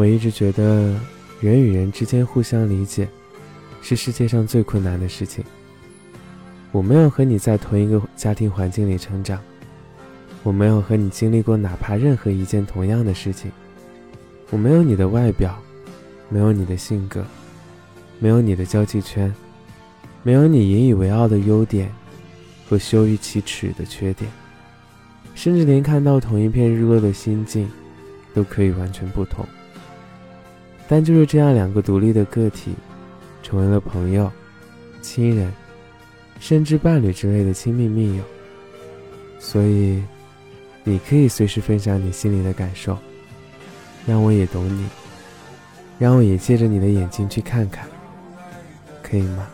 我一直觉得，人与人之间互相理解，是世界上最困难的事情。我没有和你在同一个家庭环境里成长，我没有和你经历过哪怕任何一件同样的事情，我没有你的外表，没有你的性格，没有你的交际圈，没有你引以为傲的优点和羞于启齿的缺点，甚至连看到同一片日落的心境，都可以完全不同。但就是这样，两个独立的个体，成为了朋友、亲人。甚至伴侣之类的亲密密友，所以，你可以随时分享你心里的感受，让我也懂你，让我也借着你的眼睛去看看，可以吗？